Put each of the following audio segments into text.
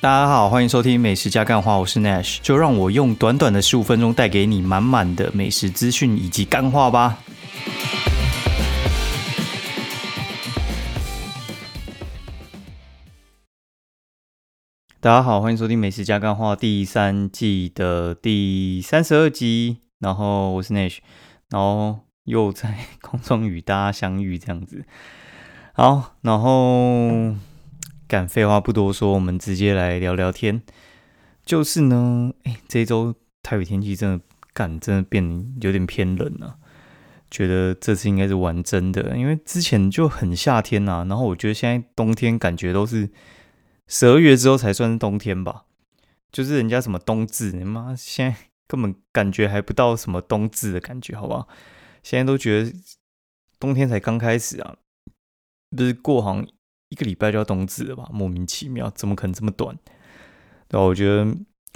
大家好，欢迎收听美食加干话，我是 Nash，就让我用短短的十五分钟带给你满满的美食资讯以及干话吧。大家好，欢迎收听美食加干话第三季的第三十二集，然后我是 Nash，然后又在 空中与大家相遇这样子。好，然后。干废话不多说，我们直接来聊聊天。就是呢，哎，这周台北天气真的干，真的变有点偏冷了。觉得这次应该是玩真的，因为之前就很夏天呐。然后我觉得现在冬天感觉都是十二月之后才算是冬天吧。就是人家什么冬至，你妈现在根本感觉还不到什么冬至的感觉，好不好？现在都觉得冬天才刚开始啊，不是过好。一个礼拜就要冬至了吧？莫名其妙，怎么可能这么短？然后我觉得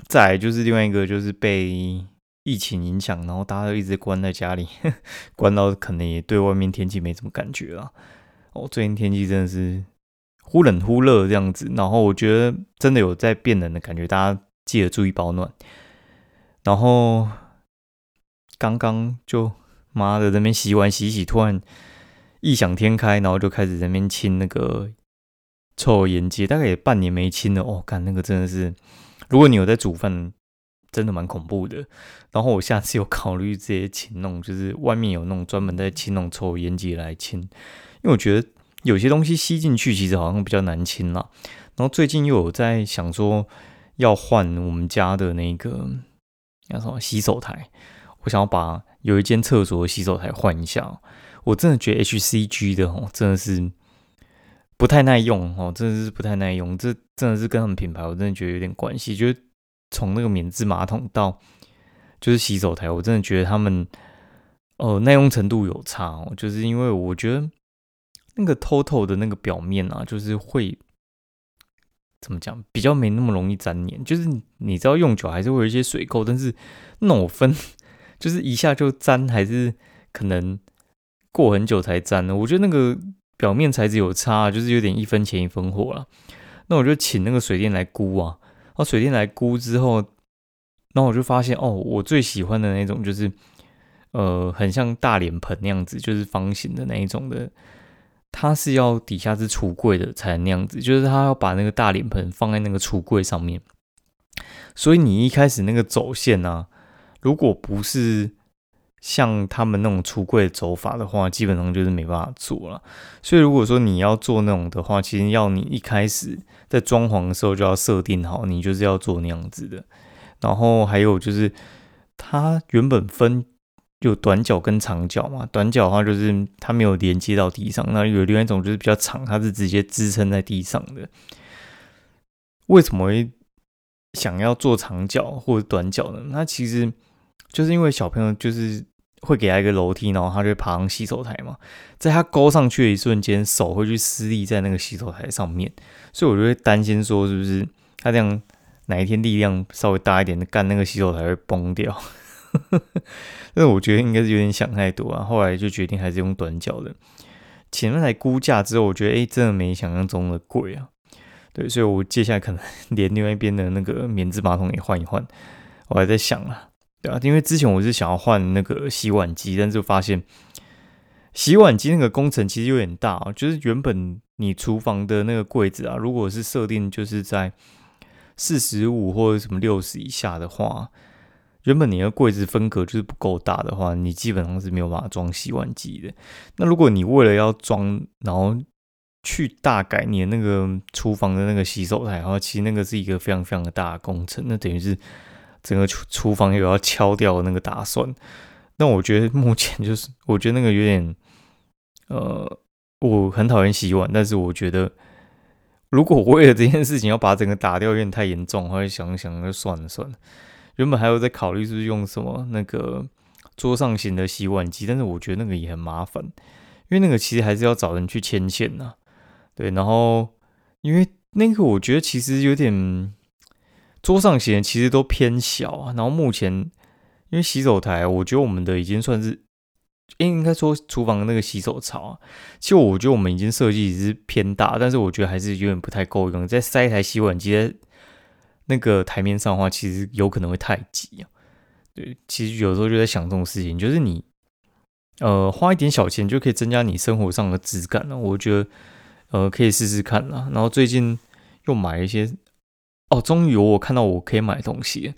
再就是另外一个，就是被疫情影响，然后大家都一直关在家里，关到可能也对外面天气没什么感觉了。哦，最近天气真的是忽冷忽热这样子，然后我觉得真的有在变冷的感觉，大家记得注意保暖。然后刚刚就妈的那边洗碗洗洗，突然异想天开，然后就开始在那边亲那个。抽烟机大概也半年没清了哦，干那个真的是，如果你有在煮饭，真的蛮恐怖的。然后我下次有考虑直接请那种，就是外面有那种专门在清那种抽烟机来清，因为我觉得有些东西吸进去其实好像比较难清啦。然后最近又有在想说要换我们家的那个叫什么洗手台，我想要把有一间厕所的洗手台换一下。我真的觉得 HCG 的哦，真的是。不太耐用哦，真的是不太耐用。这真的是跟他们品牌，我真的觉得有点关系。就是从那个免治马桶到就是洗手台，我真的觉得他们呃耐用程度有差哦。就是因为我觉得那个 TOTO 的那个表面啊，就是会怎么讲，比较没那么容易粘黏。就是你知道用久还是会有一些水垢，但是那种分就是一下就粘，还是可能过很久才粘呢。我觉得那个。表面材质有差，就是有点一分钱一分货了。那我就请那个水电来估啊，那水电来估之后，那我就发现哦，我最喜欢的那种就是，呃，很像大脸盆那样子，就是方形的那一种的。它是要底下是橱柜的才能那样子，就是它要把那个大脸盆放在那个橱柜上面。所以你一开始那个走线呢，如果不是。像他们那种橱柜走法的话，基本上就是没办法做了。所以如果说你要做那种的话，其实要你一开始在装潢的时候就要设定好，你就是要做那样子的。然后还有就是，它原本分有短角跟长角嘛，短角的话就是它没有连接到地上，那有另外一种就是比较长，它是直接支撑在地上的。为什么会想要做长角或者短角呢？那其实就是因为小朋友就是。会给他一个楼梯，然后他就爬上洗手台嘛。在他勾上去的一瞬间，手会去施力在那个洗手台上面，所以我就会担心说，是不是他这样哪一天力量稍微大一点的干那个洗手台会崩掉？但是我觉得应该是有点想太多啊。后来就决定还是用短脚的。前面来估价之后，我觉得哎，真的没想象中的贵啊。对，所以我接下来可能连另外一边的那个棉质马桶也换一换。我还在想啊。对啊，因为之前我是想要换那个洗碗机，但是发现洗碗机那个工程其实有点大啊。就是原本你厨房的那个柜子啊，如果是设定就是在四十五或者什么六十以下的话，原本你的柜子分隔就是不够大的话，你基本上是没有办法装洗碗机的。那如果你为了要装，然后去大改你的那个厨房的那个洗手台，然后其实那个是一个非常非常的大的工程，那等于是。整个厨厨房有要敲掉的那个打算，那我觉得目前就是，我觉得那个有点，呃，我很讨厌洗碗，但是我觉得如果我为了这件事情要把整个打掉，有点太严重，我会想想就算了算了。原本还有在考虑是用什么那个桌上型的洗碗机，但是我觉得那个也很麻烦，因为那个其实还是要找人去牵线呐。对，然后因为那个我觉得其实有点。桌上型其实都偏小啊，然后目前因为洗手台，我觉得我们的已经算是，应该说厨房那个洗手槽，其实我觉得我们已经设计是偏大，但是我觉得还是有点不太够用。再塞一台洗碗机在那个台面上的话，其实有可能会太挤啊。对，其实有时候就在想这种事情，就是你呃花一点小钱就可以增加你生活上的质感了。我觉得呃可以试试看啦。然后最近又买一些哦，终于我看到我可以买东西，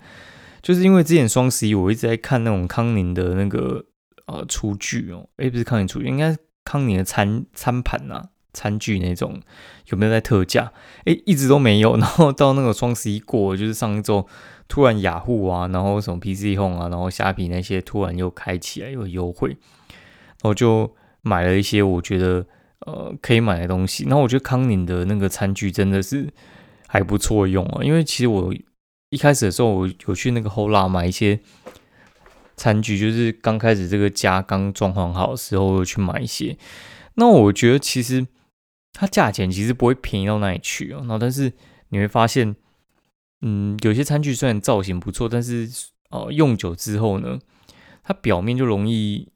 就是因为之前双十一我一直在看那种康宁的那个呃厨具哦，诶，不是康宁厨具，应该康宁的餐餐盘呐。餐具那种有没有在特价？哎，一直都没有。然后到那个双十一过，就是上一周突然雅虎啊，然后什么 PC Home 啊，然后虾皮那些突然又开起来有优惠，我就买了一些我觉得呃可以买的东西。然后我觉得康宁的那个餐具真的是还不错用啊，因为其实我一开始的时候我有去那个后拉买一些餐具，就是刚开始这个家刚装潢好的时候有去买一些。那我觉得其实。它价钱其实不会便宜到哪里去哦，然后但是你会发现，嗯，有些餐具虽然造型不错，但是呃用久之后呢，它表面就容易，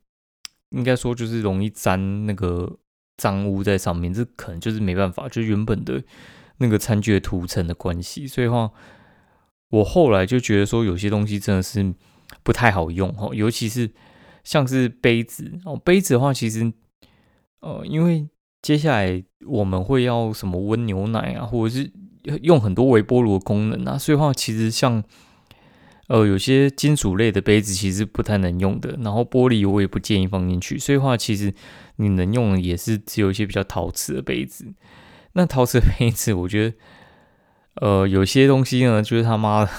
应该说就是容易沾那个脏污在上面，这可能就是没办法，就原本的那个餐具的涂层的关系。所以话，我后来就觉得说有些东西真的是不太好用哈，尤其是像是杯子哦，杯子的话其实呃因为。接下来我们会要什么温牛奶啊，或者是用很多微波炉的功能啊，所以话其实像呃有些金属类的杯子其实不太能用的，然后玻璃我也不建议放进去，所以话其实你能用的也是只有一些比较陶瓷的杯子。那陶瓷杯子我觉得呃有些东西呢，就是他妈的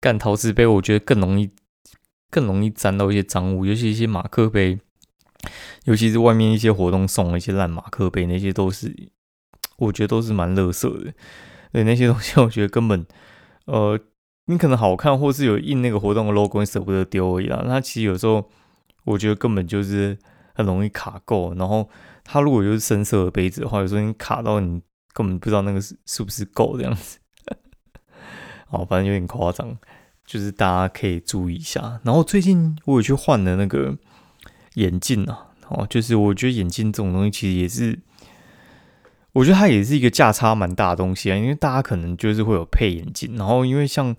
干陶瓷杯，我觉得更容易更容易沾到一些脏物，尤其一些马克杯。尤其是外面一些活动送的一些烂马克杯，那些都是我觉得都是蛮垃圾的。对那些东西，我觉得根本呃，你可能好看，或是有印那个活动的 logo，你舍不得丢而已啦。那其实有时候我觉得根本就是很容易卡垢。然后它如果就是深色的杯子的话，有时候你卡到你根本不知道那个是是不是够这样子。哦，反正有点夸张，就是大家可以注意一下。然后最近我有去换了那个。眼镜啊，哦，就是我觉得眼镜这种东西其实也是，我觉得它也是一个价差蛮大的东西啊。因为大家可能就是会有配眼镜，然后因为像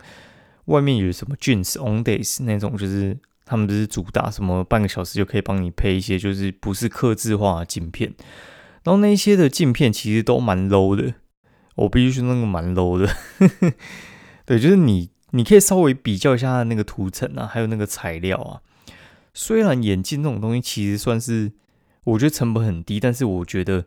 外面有什么 Jeans On Days 那种，就是他们不是主打什么半个小时就可以帮你配一些，就是不是刻字化的镜片。然后那些的镜片其实都蛮 low 的，我必须说那个蛮 low 的。对，就是你你可以稍微比较一下那个涂层啊，还有那个材料啊。虽然眼镜这种东西其实算是，我觉得成本很低，但是我觉得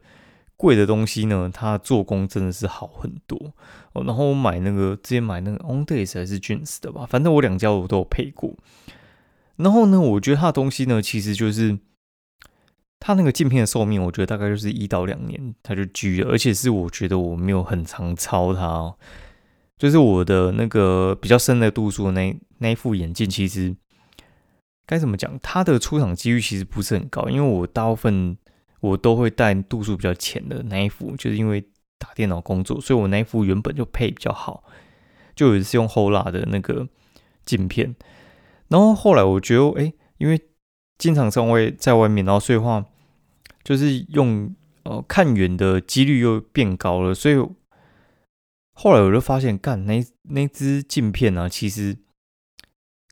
贵的东西呢，它做工真的是好很多。然后我买那个之前买那个 Ondays 还是 Jeans 的吧，反正我两家我都有配过。然后呢，我觉得它的东西呢，其实就是它那个镜片的寿命，我觉得大概就是一到两年它就居了，而且是我觉得我没有很常操它哦，就是我的那个比较深的度数那那一副眼镜，其实。该怎么讲？它的出厂几率其实不是很高，因为我大部分我都会戴度数比较浅的那一副，就是因为打电脑工作，所以我那一副原本就配比较好，就也是用 Hola 的那个镜片。然后后来我觉得，哎，因为经常在外在外面，然后所以话就是用呃看远的几率又变高了，所以后来我就发现，干那那只镜片呢，其实。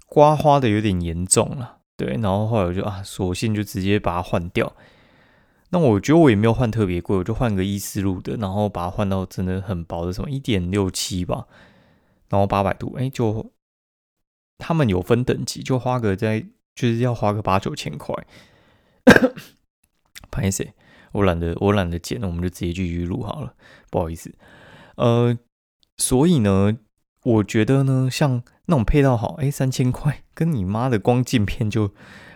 刮花的有点严重了，对，然后后来我就啊，索性就直接把它换掉。那我觉得我也没有换特别贵，我就换个伊思路的，然后把它换到真的很薄的什么一点六七吧，然后八百度，哎，就他们有分等级，就花个在就是要花个八九千块。不好意思，我懒得我懒得剪，那我们就直接继续录好了，不好意思。呃，所以呢，我觉得呢，像。那种配套好，哎，三千块，跟你妈的光镜片就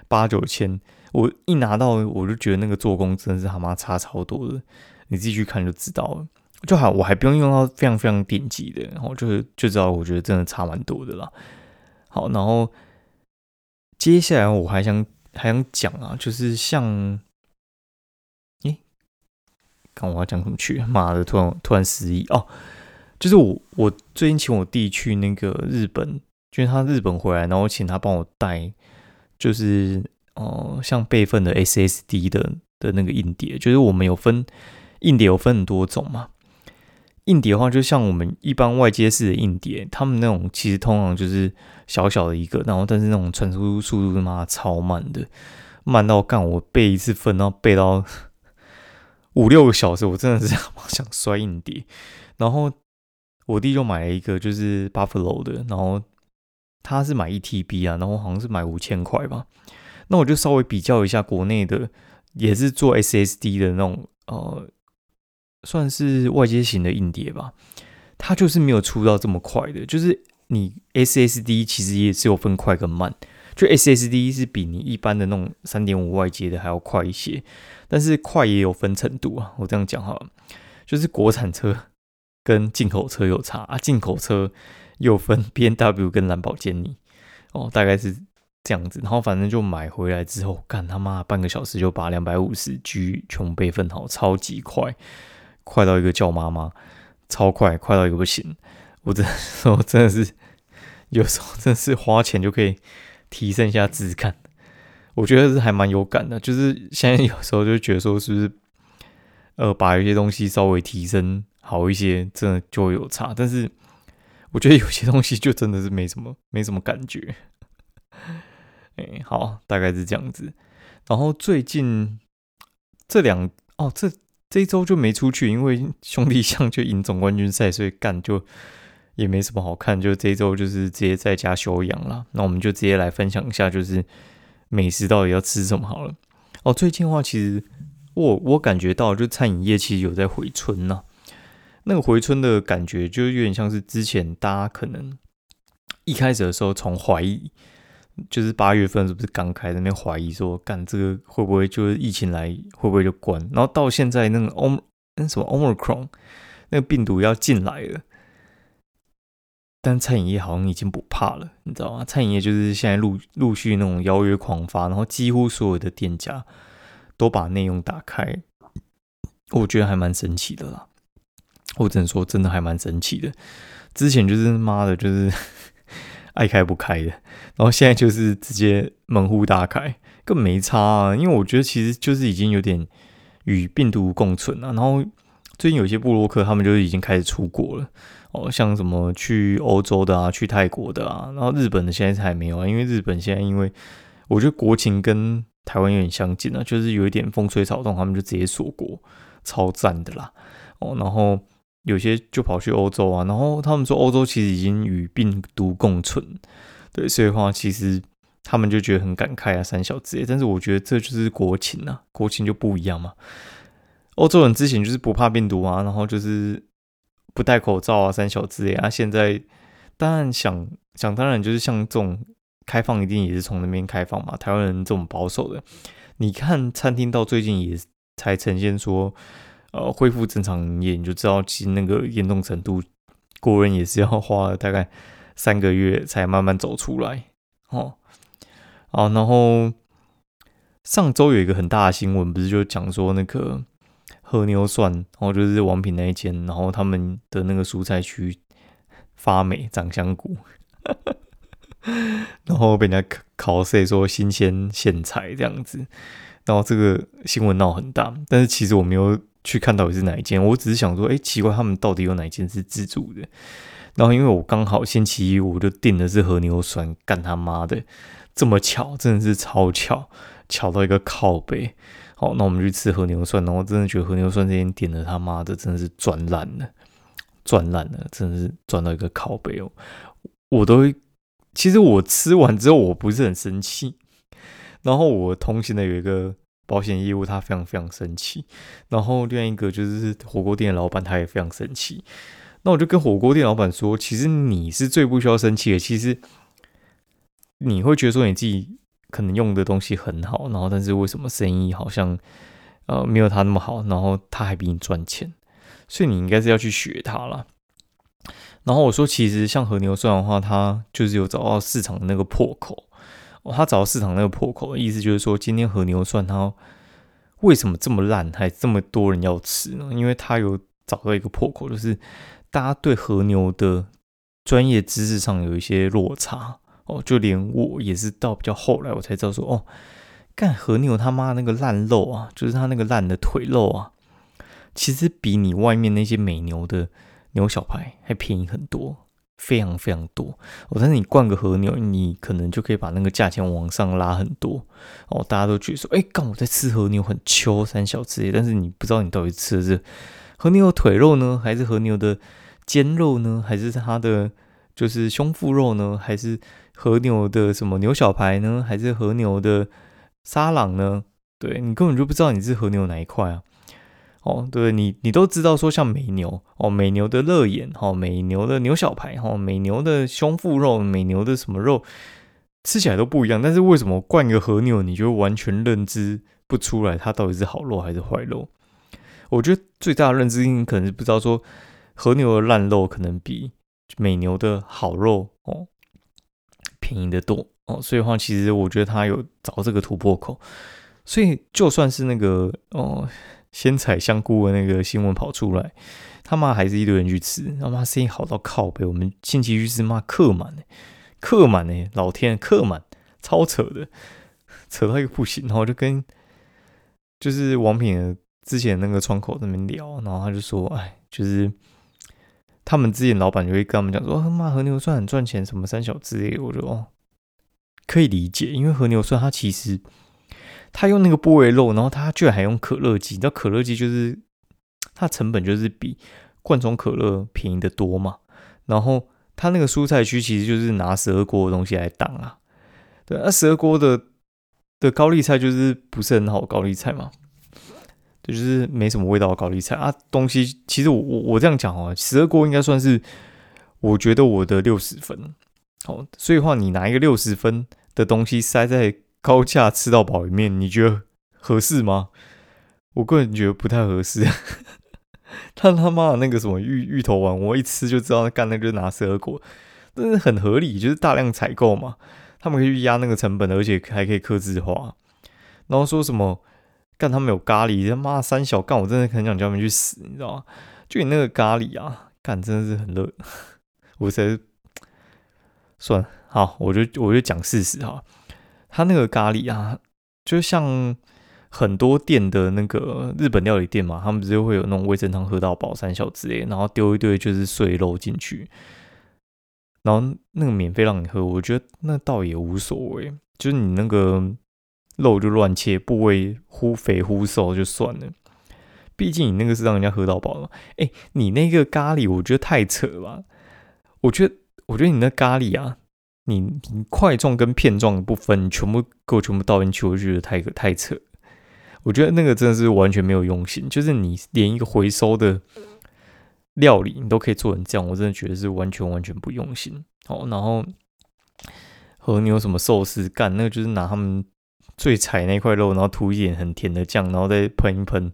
八九千，我一拿到我就觉得那个做工真的是他妈差超多的，你自己去看就知道了。就好，我还不用用到非常非常顶级的，然后就是就知道，我觉得真的差蛮多的啦。好，然后接下来我还想还想讲啊，就是像，诶，刚我要讲什么去？妈的，突然突然失忆哦。就是我，我最近请我弟去那个日本，就是他日本回来，然后请他帮我带，就是哦，像备份的 SSD 的的那个硬碟，就是我们有分硬碟有分很多种嘛，硬碟的话，就像我们一般外接式的硬碟，他们那种其实通常就是小小的一个，然后但是那种传输速度他妈超慢的，慢到干我背一次分，然后背到 五六个小时，我真的是想摔硬碟。然后我弟就买了一个就是 Buffalo 的，然后他是买一 TB 啊，然后好像是买五千块吧。那我就稍微比较一下国内的，也是做 SSD 的那种呃。算是外接型的硬碟吧，它就是没有出到这么快的。就是你 SSD 其实也是有分快跟慢，就 SSD 是比你一般的那种三点五外接的还要快一些，但是快也有分程度啊。我这样讲哈，就是国产车跟进口车有差啊，进口车又分 B N W 跟蓝宝坚尼哦，大概是这样子。然后反正就买回来之后，干他妈半个小时就把两百五十 G 全备份好，超级快。快到一个叫妈妈，超快，快到一个不行。我真的，我真的是有时候真的是花钱就可以提升一下质感，我觉得是还蛮有感的。就是现在有时候就觉得说，是不是呃把一些东西稍微提升好一些，真的就有差。但是我觉得有些东西就真的是没什么，没什么感觉。哎，好，大概是这样子。然后最近这两哦这。这一周就没出去，因为兄弟象就赢总冠军赛，所以干就也没什么好看。就这一周就是直接在家休养了。那我们就直接来分享一下，就是美食到底要吃什么好了。哦，最近的话，其实我我感觉到，就餐饮业其实有在回春呐。那个回春的感觉，就有点像是之前大家可能一开始的时候从怀疑。就是八月份是不是刚开？那边怀疑说，干这个会不会就是疫情来，会不会就关？然后到现在那个 Om 那什么 Omicron 那个病毒要进来了，但餐饮业好像已经不怕了，你知道吗？餐饮业就是现在陆陆续那种邀约狂发，然后几乎所有的店家都把内容打开，我觉得还蛮神奇的啦。我只能说，真的还蛮神奇的。之前就是妈的，就是。爱开不开的，然后现在就是直接门户大开，更没差啊。因为我觉得其实就是已经有点与病毒共存了。然后最近有些布洛克他们就已经开始出国了哦，像什么去欧洲的啊，去泰国的啊，然后日本的现在还没有啊，因为日本现在因为我觉得国情跟台湾有点相近啊，就是有一点风吹草动，他们就直接锁国，超赞的啦哦，然后。有些就跑去欧洲啊，然后他们说欧洲其实已经与病毒共存，对，所以话其实他们就觉得很感慨啊，三小之类。但是我觉得这就是国情啊，国情就不一样嘛。欧洲人之前就是不怕病毒啊，然后就是不戴口罩啊，三小之类啊。现在当然想想当然就是像这种开放，一定也是从那边开放嘛。台湾人这种保守的，你看餐厅到最近也才呈现说。呃，恢复正常营业，你就知道其实那个严重程度，国人也是要花了大概三个月才慢慢走出来。哦，好，然后上周有一个很大的新闻，不是就讲说那个和牛蒜，然后就是王品那一间，然后他们的那个蔬菜区发霉长香菇，然后被人家考考说新鲜现采这样子，然后这个新闻闹很大，但是其实我没有。去看到底是哪一间？我只是想说，哎，奇怪，他们到底有哪一间是自助的？然后因为我刚好星期一我就订的是和牛酸，干他妈的，这么巧，真的是超巧，巧到一个靠背。好，那我们去吃和牛涮，然后真的觉得和牛涮这间点的他妈的真的是赚烂了，赚烂了，真的是赚到一个靠背哦。我都其实我吃完之后我不是很生气，然后我同行的有一个。保险业务他非常非常生气，然后另外一个就是火锅店的老板他也非常生气。那我就跟火锅店老板说，其实你是最不需要生气的。其实你会觉得说你自己可能用的东西很好，然后但是为什么生意好像呃没有他那么好，然后他还比你赚钱，所以你应该是要去学他了。然后我说，其实像和牛涮的话，它就是有找到市场的那个破口。哦他找到市场那个破口，意思就是说，今天和牛算它为什么这么烂，还这么多人要吃呢？因为他有找到一个破口，就是大家对和牛的专业知识上有一些落差哦。就连我也是到比较后来，我才知道说，哦，干和牛他妈那个烂肉啊，就是他那个烂的腿肉啊，其实比你外面那些美牛的牛小排还便宜很多，非常非常多。哦，但是你灌个和牛，你可能就可以把那个价钱往上拉很多。哦，大家都觉得说，哎，刚我在吃和牛很秋三小吃，但是你不知道你到底吃的是和牛的腿肉呢，还是和牛的肩肉呢，还是它的就是胸腹肉呢，还是和牛的什么牛小排呢，还是和牛的沙朗呢？对你根本就不知道你是和牛哪一块啊。哦，对你，你都知道说像美牛哦，美牛的肋眼，哦，美牛的牛小排，哈，美牛的胸腹肉，美牛的什么肉，吃起来都不一样。但是为什么灌个和牛，你就完全认知不出来它到底是好肉还是坏肉？我觉得最大的认知性可能是不知道说和牛的烂肉可能比美牛的好肉哦便宜的多哦。所以的话，其实我觉得他有找这个突破口。所以就算是那个哦。鲜采香菇的那个新闻跑出来，他妈还是一堆人去吃，他妈生意好到靠背。我们近期去吃，妈客满呢，客满呢，老天，客满，超扯的，扯到一个不行。然后就跟就是王品之前那个窗口那边聊，然后他就说，哎，就是他们之前老板就会跟他们讲说，妈和牛涮很赚钱，什么三小之类，我就哦可以理解，因为和牛涮它其实。他用那个部位肉，然后他居然还用可乐鸡，你知道可乐鸡就是它成本就是比罐装可乐便宜的多嘛。然后他那个蔬菜区其实就是拿十二锅的东西来挡啊。对，那十二锅的的高丽菜就是不是很好高丽菜嘛，就是没什么味道的高丽菜啊。东西其实我我我这样讲哦，十二锅应该算是我觉得我的六十分。好，所以话你拿一个六十分的东西塞在。高价吃到饱里面，你觉得合适吗？我个人觉得不太合适。他他妈的那个什么芋芋头丸，我一吃就知道干那个拿十二果，但是很合理，就是大量采购嘛，他们可以去压那个成本，而且还可以克制化。然后说什么干他们有咖喱，他妈三小干，我真的很想叫他们去死，你知道吗？就你那个咖喱啊，干真的是很热。我才算了，好，我就我就讲事实哈。他那个咖喱啊，就像很多店的那个日本料理店嘛，他们不是会有那种味噌汤喝到饱三小之类，然后丢一堆就是碎肉进去，然后那个免费让你喝，我觉得那倒也无所谓，就是你那个肉就乱切，部位忽肥忽瘦就算了，毕竟你那个是让人家喝到饱了。哎，你那个咖喱我觉得太扯了，我觉得我觉得你那咖喱啊。你你块状跟片状的部分，你全部给我全部倒进去，我就觉得太太扯。我觉得那个真的是完全没有用心，就是你连一个回收的料理你都可以做成这样，我真的觉得是完全完全不用心。好，然后和牛什么寿司干，那个就是拿他们最柴那块肉，然后涂一点很甜的酱，然后再喷一喷，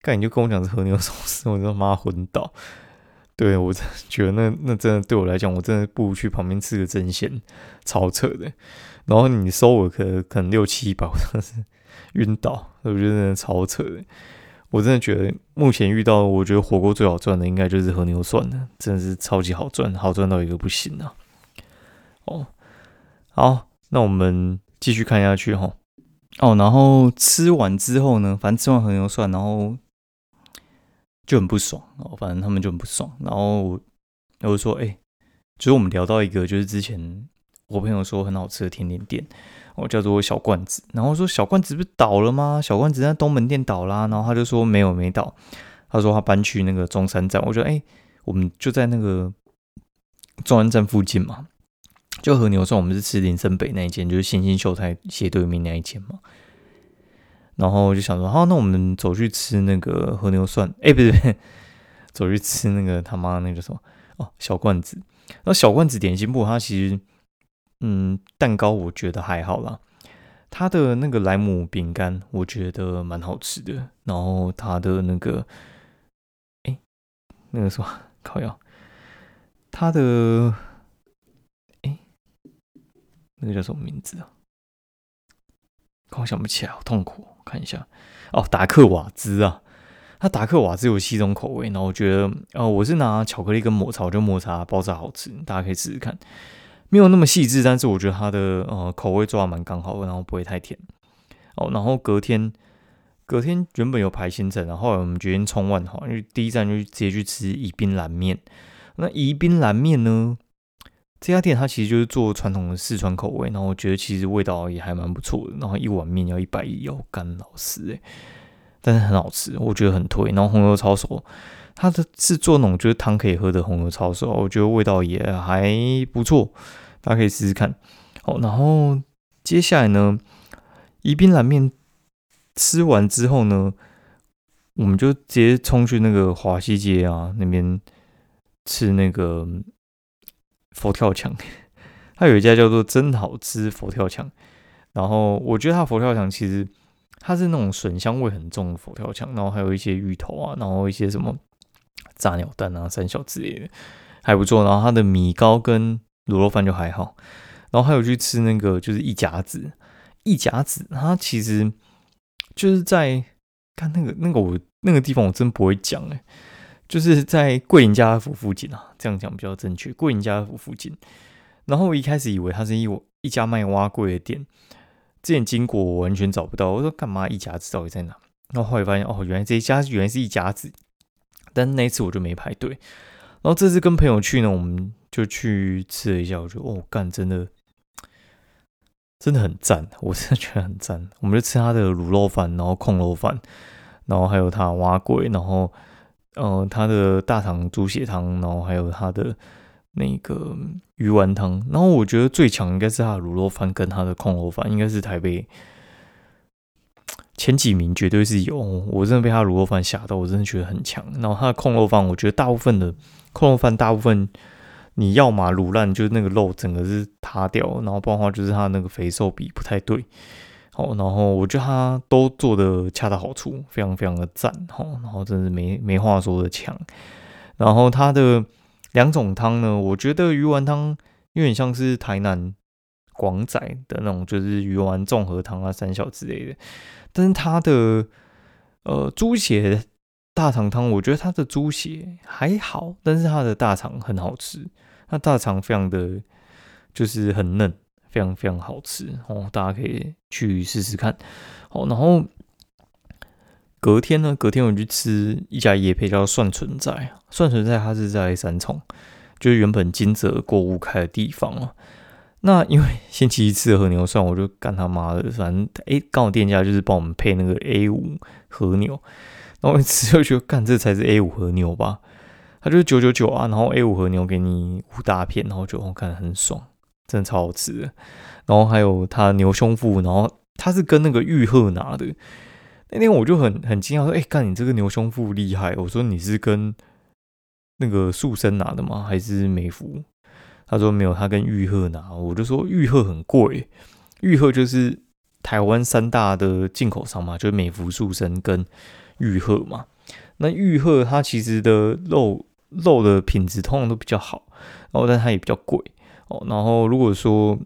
干你就跟我讲是和牛 寿司，我他妈昏倒。对我真觉得那那真的对我来讲，我真的不如去旁边吃个真鲜，超扯的。然后你收我可可能六七百，我真的是 晕倒，我觉得真的超扯的。我真的觉得目前遇到我觉得火锅最好赚的，应该就是和牛涮了，真的是超级好赚，好赚到一个不行啊！哦，好，那我们继续看下去哈。哦，然后吃完之后呢，反正吃完和牛涮，然后。就很不爽哦，反正他们就很不爽。然后我就说：“哎，就是我们聊到一个，就是之前我朋友说很好吃的甜点店，哦，叫做小罐子。然后说小罐子不是倒了吗？小罐子在东门店倒啦。然后他就说没有，没倒。他说他搬去那个中山站。我觉得哎，我们就在那个中山站附近嘛，就和牛说我们是吃林森北那一间，就是新兴秀才斜对面那一间嘛。”然后我就想说，好，那我们走去吃那个和牛涮，哎，不对，走去吃那个他妈那个什么哦，小罐子。那小罐子点心部，它其实，嗯，蛋糕我觉得还好啦。它的那个莱姆饼干，我觉得蛮好吃的。然后它的那个，哎，那个什么烤药，它的，哎，那个叫什么名字啊？我想不起来，好痛苦。看一下哦，达克瓦兹啊，它达克瓦兹有七种口味，然后我觉得，哦，我是拿巧克力跟抹茶，我觉得抹茶爆炸好吃，大家可以试试看，没有那么细致，但是我觉得它的呃口味抓的蛮刚好的，然后不会太甜哦。然后隔天隔天原本有排行程，然后我们决定冲万华，因为第一站就直接去吃宜宾蓝面。那宜宾蓝面呢？这家店它其实就是做传统的四川口味，然后我觉得其实味道也还蛮不错的。然后一碗面要一百一，要干老师诶，但是很好吃，我觉得很推。然后红油抄手，它的是做那种就是汤可以喝的红油抄手，我觉得味道也还不错，大家可以试试看。好，然后接下来呢，宜宾燃面吃完之后呢，我们就直接冲去那个华西街啊那边吃那个。佛跳墙，它有一家叫做“真好吃佛跳墙”，然后我觉得它佛跳墙其实它是那种笋香味很重的佛跳墙，然后还有一些芋头啊，然后一些什么炸鸟蛋啊、三小之类的，还不错。然后它的米糕跟卤肉饭就还好，然后还有去吃那个就是一甲子，一甲子它其实就是在看那个那个我那个地方我真不会讲哎。就是在桂林家福附近啊，这样讲比较正确。桂林家福附近，然后我一开始以为它是一一家卖蛙柜的店，之前经过我完全找不到，我说干嘛一家子到底在哪？然后后来发现哦，原来这一家原来是一家子，但那一次我就没排队。然后这次跟朋友去呢，我们就去吃了一下，我觉得哦，干真的真的很赞，我真的觉得很赞。我们就吃他的卤肉饭，然后控肉饭，然后还有他蛙柜，然后。呃，他的大肠猪血汤，然后还有他的那个鱼丸汤，然后我觉得最强应该是他的卤肉饭跟他的控肉饭，应该是台北前几名，绝对是有。我真的被他卤肉饭吓到，我真的觉得很强。然后他的控肉饭，我觉得大部分的控肉饭，大部分你要嘛卤烂，就是那个肉整个是塌掉，然后不然的话就是他那个肥瘦比不太对。哦，然后我觉得他都做的恰到好处，非常非常的赞，哦，然后真是没没话说的强。然后他的两种汤呢，我觉得鱼丸汤有点像是台南广仔的那种，就是鱼丸综合汤啊、三小之类的。但是他的呃猪血大肠汤，我觉得他的猪血还好，但是他的大肠很好吃，他大肠非常的就是很嫩。非常非常好吃哦，大家可以去试试看。好，然后隔天呢，隔天我去吃一家野配叫蒜存在，蒜存在它是在三重，就是原本金泽购物开的地方哦。那因为星期一吃和牛涮，我就干他妈的，反正哎，刚好店家就是帮我们配那个 A 五和牛，然后一吃就觉得干这才是 A 五和牛吧，它就是九九九啊，然后 A 五和牛给你五大片，然后就我看很爽。真的超好吃的，然后还有他牛胸腹，然后他是跟那个玉鹤拿的。那天我就很很惊讶，说：“哎，看你这个牛胸腹厉害！”我说：“你是跟那个素生拿的吗？还是美孚？”他说：“没有，他跟玉鹤拿。”我就说：“玉鹤很贵，玉鹤就是台湾三大的进口商嘛，就是美孚、素生跟玉鹤嘛。那玉鹤它其实的肉肉的品质通常都比较好，然后但它也比较贵。”哦，然后如果说，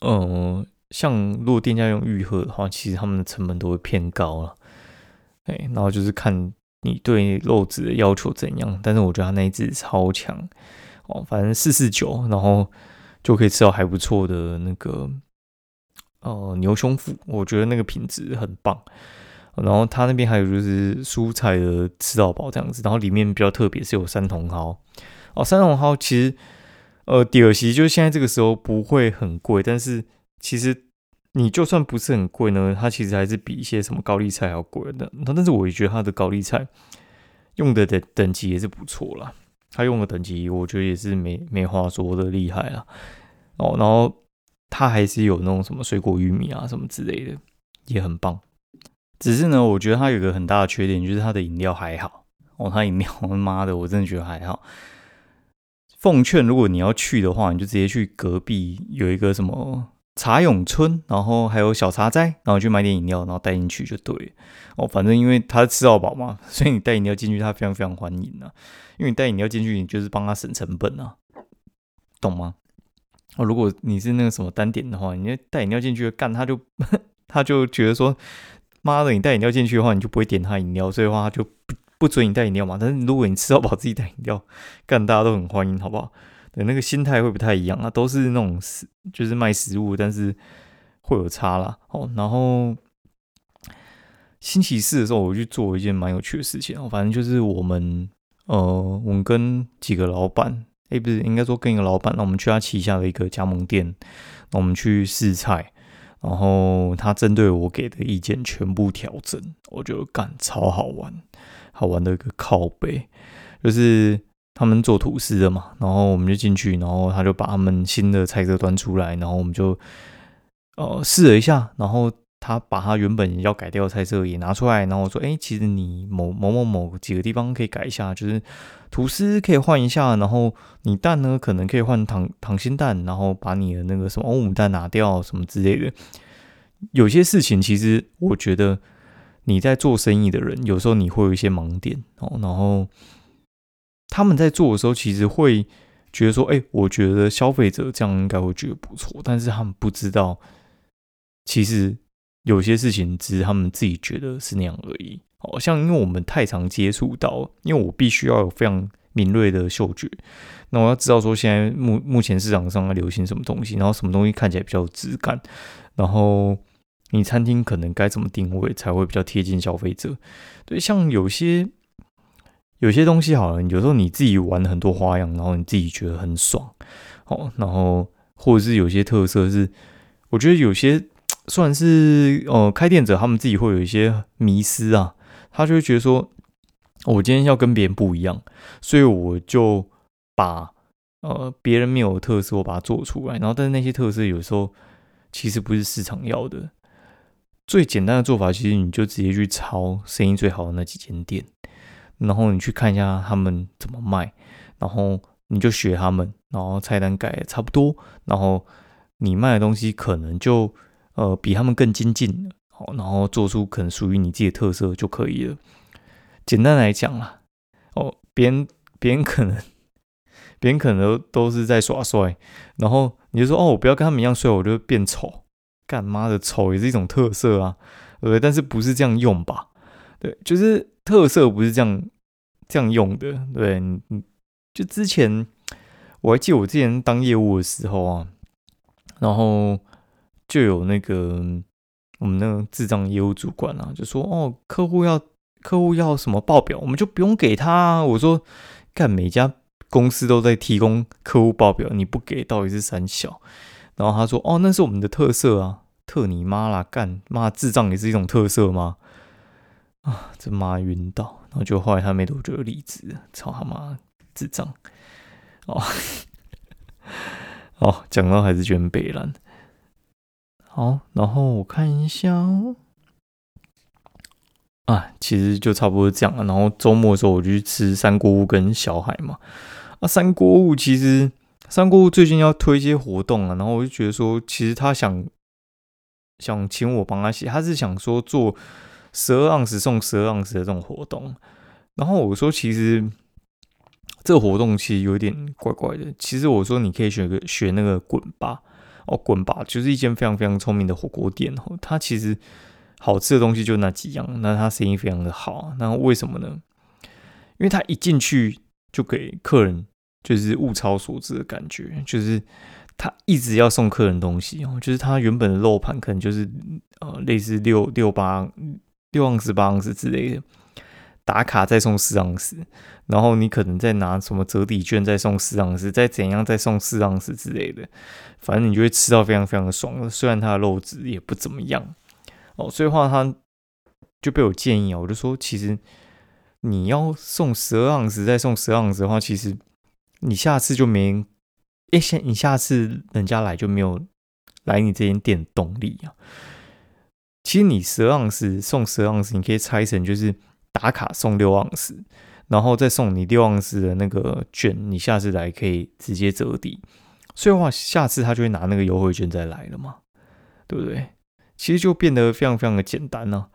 嗯，像如果店家用玉鹤的话，其实他们的成本都会偏高了，哎，然后就是看你对肉质的要求怎样。但是我觉得它那一只超强，哦，反正四四九，然后就可以吃到还不错的那个，呃，牛胸腹，我觉得那个品质很棒。然后它那边还有就是蔬菜的吃到饱这样子，然后里面比较特别是有三茼蒿，哦，三茼蒿其实。呃，底尔西就是现在这个时候不会很贵，但是其实你就算不是很贵呢，它其实还是比一些什么高丽菜要贵的。那但是我也觉得它的高丽菜用的等等级也是不错啦，它用的等级我觉得也是没没话说的厉害啦。哦，然后它还是有那种什么水果玉米啊什么之类的，也很棒。只是呢，我觉得它有个很大的缺点，就是它的饮料还好。哦，它饮料，妈的，我真的觉得还好。奉劝，如果你要去的话，你就直接去隔壁有一个什么茶永村，然后还有小茶斋，然后去买点饮料，然后带进去就对哦。反正因为他吃到饱嘛，所以你带饮料进去，他非常非常欢迎啊。因为你带饮料进去，你就是帮他省成本啊，懂吗？哦，如果你是那个什么单点的话，你带饮料进去干，他就 他就觉得说，妈的，你带饮料进去的话，你就不会点他饮料，所以的话他就不。不准你带饮料嘛？但是如果你吃到饱自己带饮料，干大家都很欢迎，好不好？对，那个心态会不太一样啊，都是那种食，就是卖食物，但是会有差啦。哦，然后星期四的时候，我去做一件蛮有趣的事情哦。反正就是我们，呃，我们跟几个老板，哎，不是，应该说跟一个老板，那我们去他旗下的一个加盟店，那我们去试菜，然后他针对我给的意见全部调整，我觉得干超好玩，好玩的一个靠背，就是他们做吐司的嘛，然后我们就进去，然后他就把他们新的菜色端出来，然后我们就呃试了一下，然后。他把他原本要改掉的菜色也拿出来，然后我说：“哎，其实你某某某某几个地方可以改一下，就是吐司可以换一下，然后你蛋呢可能可以换溏溏心蛋，然后把你的那个什么欧姆蛋拿掉，什么之类的。有些事情其实我觉得你在做生意的人，有时候你会有一些盲点哦。然后他们在做的时候，其实会觉得说：哎，我觉得消费者这样应该会觉得不错，但是他们不知道，其实。有些事情只是他们自己觉得是那样而已。哦，像因为我们太常接触到，因为我必须要有非常敏锐的嗅觉，那我要知道说现在目目前市场上在流行什么东西，然后什么东西看起来比较有质感，然后你餐厅可能该怎么定位才会比较贴近消费者。对，像有些有些东西好了，有时候你自己玩很多花样，然后你自己觉得很爽，哦，然后或者是有些特色是，我觉得有些。算是呃，开店者他们自己会有一些迷失啊，他就会觉得说，我今天要跟别人不一样，所以我就把呃别人没有特色，我把它做出来。然后，但是那些特色有时候其实不是市场要的。最简单的做法，其实你就直接去抄生意最好的那几间店，然后你去看一下他们怎么卖，然后你就学他们，然后菜单改差不多，然后你卖的东西可能就。呃，比他们更精进，好，然后做出可能属于你自己的特色就可以了。简单来讲啦，哦，别人别人可能别人可能都都是在耍帅，然后你就说哦，我不要跟他们一样帅，我就变丑。干妈的丑也是一种特色啊，对不对？但是不是这样用吧？对，就是特色不是这样这样用的。对，你就之前我还记得我之前当业务的时候啊，然后。就有那个我们那个智障业务主管啊，就说哦，客户要客户要什么报表，我们就不用给他。我说，干每家公司都在提供客户报表，你不给到底是三小。然后他说，哦，那是我们的特色啊，特你妈啦，干妈智障也是一种特色吗？啊，这妈晕倒。然后就后来他没多久离职，操他妈智障。哦，哦，讲到还是觉得北蓝。好，然后我看一下哦，啊，其实就差不多这样了。然后周末的时候我就去吃三锅屋跟小海嘛。啊，三锅屋其实三姑最近要推一些活动啊，然后我就觉得说，其实他想想请我帮他写，他是想说做十二盎司送十二盎司的这种活动。然后我说，其实这个活动其实有点怪怪的。其实我说你可以选个选那个滚吧。哦，滚吧！就是一间非常非常聪明的火锅店哦。它其实好吃的东西就那几样，那它生意非常的好。那为什么呢？因为他一进去就给客人就是物超所值的感觉，就是他一直要送客人东西哦。就是他原本的肉盘可能就是呃类似六六八六盎司八盎司之类的。打卡再送四盎司，然后你可能再拿什么折抵券再送四盎司，再怎样再送四盎司之类的，反正你就会吃到非常非常的爽。虽然它的肉质也不怎么样哦，所以话他就被我建议啊，我就说其实你要送十二盎司再送十二盎司的话，其实你下次就没哎，下你下次人家来就没有来你这间店动力啊。其实你十盎司送十盎司，你可以拆成就是。打卡送六盎司，然后再送你六盎司的那个券，你下次来可以直接折抵。所以话，下次他就会拿那个优惠券再来了嘛，对不对？其实就变得非常非常的简单呢。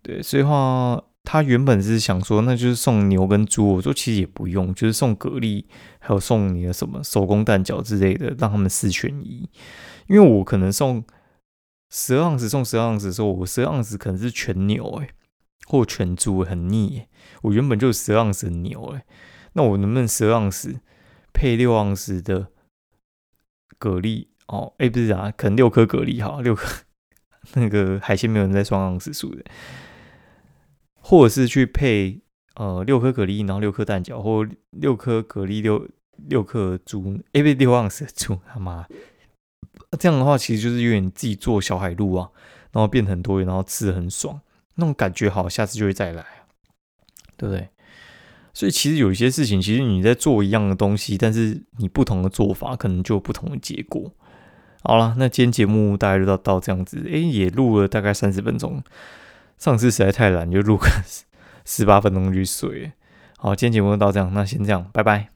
对，所以话他原本是想说，那就是送牛跟猪。我说其实也不用，就是送蛤蜊，还有送你的什么手工蛋饺之类的，让他们四选一。因为我可能送十二盎司，送十二盎司的时候，我十二盎司可能是全牛，哎。或全猪很腻，我原本就十二盎司牛哎，那我能不能十二盎司配六盎司的蛤蜊哦？哎，不是啊，可能六颗蛤蜊哈，六颗 那个海鲜没有人在双盎司数的，或者是去配呃六颗蛤蜊，然后六颗蛋饺，或六颗蛤蜊六六颗猪，哎不六盎司猪，他妈，这样的话其实就是有点自己做小海陆啊，然后变很多元，然后吃的很爽，那种感觉好，下次就会再来，对不对？所以其实有一些事情，其实你在做一样的东西，但是你不同的做法，可能就有不同的结果。好了，那今天节目大概就到到这样子，诶，也录了大概三十分钟。上次实在太懒，就录个十八分钟就睡。好，今天节目就到这样，那先这样，拜拜。